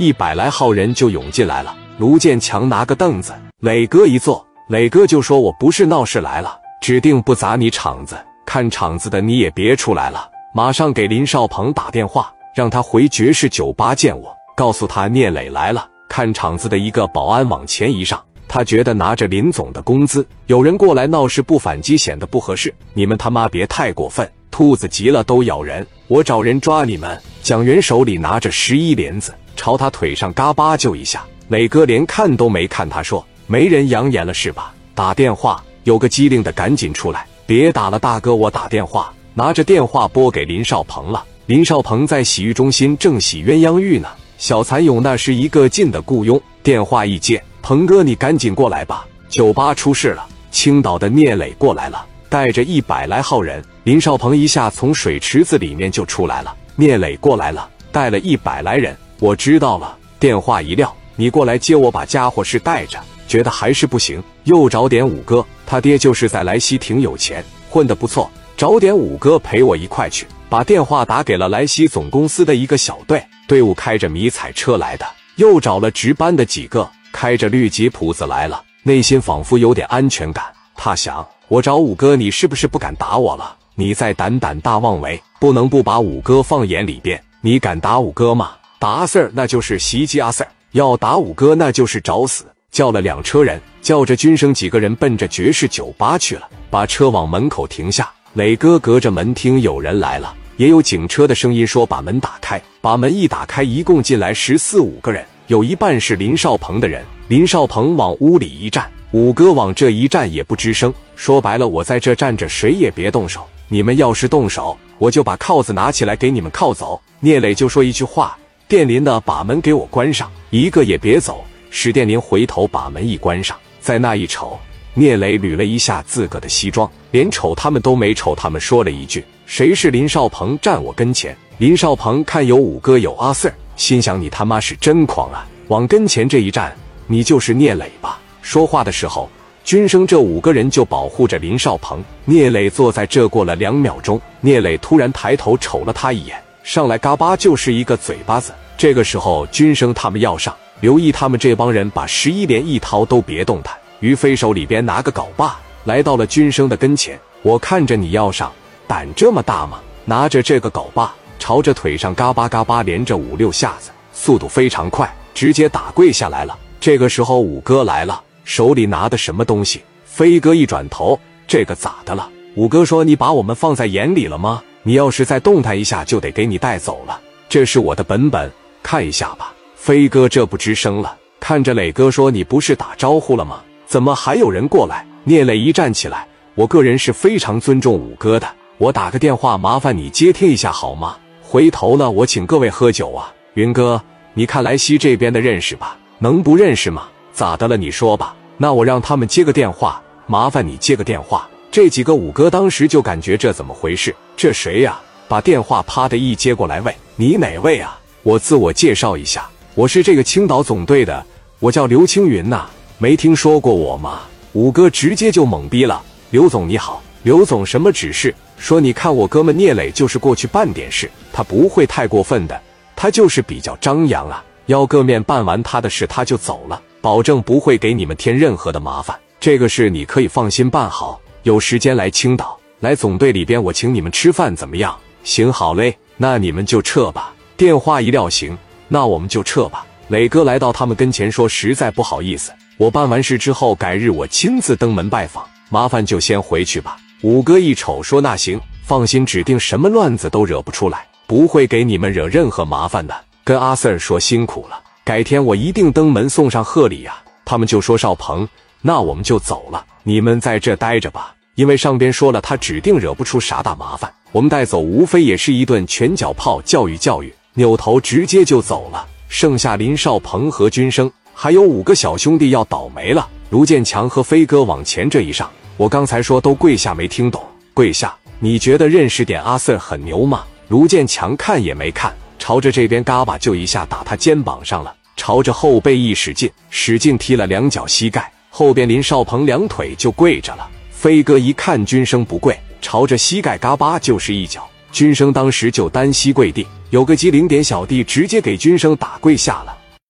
一百来号人就涌进来了。卢建强拿个凳子，磊哥一坐，磊哥就说：“我不是闹事来了，指定不砸你场子。看场子的你也别出来了，马上给林少鹏打电话，让他回爵士酒吧见我，告诉他聂磊来了。看场子的一个保安往前一上，他觉得拿着林总的工资，有人过来闹事不反击显得不合适。你们他妈别太过分，兔子急了都咬人，我找人抓你们。”蒋元手里拿着十一帘子，朝他腿上嘎巴就一下。磊哥连看都没看，他说：“没人扬言了是吧？打电话，有个机灵的赶紧出来，别打了，大哥，我打电话。”拿着电话拨给林少鹏了。林少鹏在洗浴中心正洗鸳鸯浴呢。小蚕蛹那是一个劲的雇佣，电话一接：“鹏哥，你赶紧过来吧，酒吧出事了，青岛的聂磊过来了，带着一百来号人。”林少鹏一下从水池子里面就出来了。聂磊过来了，带了一百来人。我知道了，电话一撂。你过来接我，把家伙事带着。觉得还是不行，又找点五哥。他爹就是在莱西挺有钱，混得不错。找点五哥陪我一块去。把电话打给了莱西总公司的一个小队，队伍开着迷彩车来的。又找了值班的几个，开着绿吉普子来了。内心仿佛有点安全感。他想：我找五哥，你是不是不敢打我了？你在胆胆大妄为，不能不把五哥放眼里边。你敢打五哥吗？打阿 Sir，那就是袭击阿 Sir。要打五哥，那就是找死！叫了两车人，叫着军生几个人奔着爵士酒吧去了，把车往门口停下。磊哥隔着门听有人来了，也有警车的声音说把门打开。把门一打开，一共进来十四五个人，有一半是林少鹏的人。林少鹏往屋里一站，五哥往这一站也不吱声。说白了，我在这站着，谁也别动手。你们要是动手，我就把铐子拿起来给你们铐走。聂磊就说一句话。电林的把门给我关上，一个也别走。史殿林回头把门一关上，在那一瞅，聂磊捋了一下自个的西装，连瞅他们都没瞅他们，说了一句：“谁是林少鹏？站我跟前。”林少鹏看有五哥有阿 Sir，心想：“你他妈是真狂啊！往跟前这一站，你就是聂磊吧？”说话的时候，军生这五个人就保护着林少鹏。聂磊坐在这过了两秒钟，聂磊突然抬头瞅了他一眼。上来嘎巴就是一个嘴巴子。这个时候，军生他们要上，刘毅他们这帮人把十一连一掏，都别动弹。于飞手里边拿个镐把，来到了军生的跟前。我看着你要上，胆这么大吗？拿着这个镐把，朝着腿上嘎巴嘎巴连着五六下子，速度非常快，直接打跪下来了。这个时候，五哥来了，手里拿的什么东西？飞哥一转头，这个咋的了？五哥说：“你把我们放在眼里了吗？”你要是再动弹一下，就得给你带走了。这是我的本本，看一下吧。飞哥这不吱声了，看着磊哥说：“你不是打招呼了吗？怎么还有人过来？”聂磊一站起来：“我个人是非常尊重五哥的，我打个电话，麻烦你接听一下好吗？回头了，我请各位喝酒啊。”云哥，你看莱西这边的认识吧？能不认识吗？咋的了？你说吧。那我让他们接个电话，麻烦你接个电话。这几个五哥当时就感觉这怎么回事？这谁呀？把电话啪的一接过来，喂，你哪位啊？我自我介绍一下，我是这个青岛总队的，我叫刘青云呐，没听说过我吗？五哥直接就懵逼了。刘总你好，刘总什么指示？说你看我哥们聂磊就是过去办点事，他不会太过分的，他就是比较张扬啊。要个面办完他的事他就走了，保证不会给你们添任何的麻烦。这个事你可以放心办好。有时间来青岛，来总队里边，我请你们吃饭，怎么样？行，好嘞，那你们就撤吧。电话一撂，行，那我们就撤吧。磊哥来到他们跟前说：“实在不好意思，我办完事之后，改日我亲自登门拜访，麻烦就先回去吧。”五哥一瞅说：“那行，放心，指定什么乱子都惹不出来，不会给你们惹任何麻烦的。跟阿 Sir 说辛苦了，改天我一定登门送上贺礼呀。”他们就说：“少鹏，那我们就走了，你们在这待着吧。”因为上边说了，他指定惹不出啥大麻烦，我们带走无非也是一顿拳脚炮教育教育，扭头直接就走了。剩下林少鹏和军生，还有五个小兄弟要倒霉了。卢建强和飞哥往前这一上，我刚才说都跪下，没听懂。跪下？你觉得认识点阿 Sir 很牛吗？卢建强看也没看，朝着这边嘎巴就一下打他肩膀上了，朝着后背一使劲，使劲踢了两脚膝盖，后边林少鹏两腿就跪着了。飞哥一看军生不跪，朝着膝盖嘎巴就是一脚，军生当时就单膝跪地，有个机灵点小弟直接给军生打跪下了。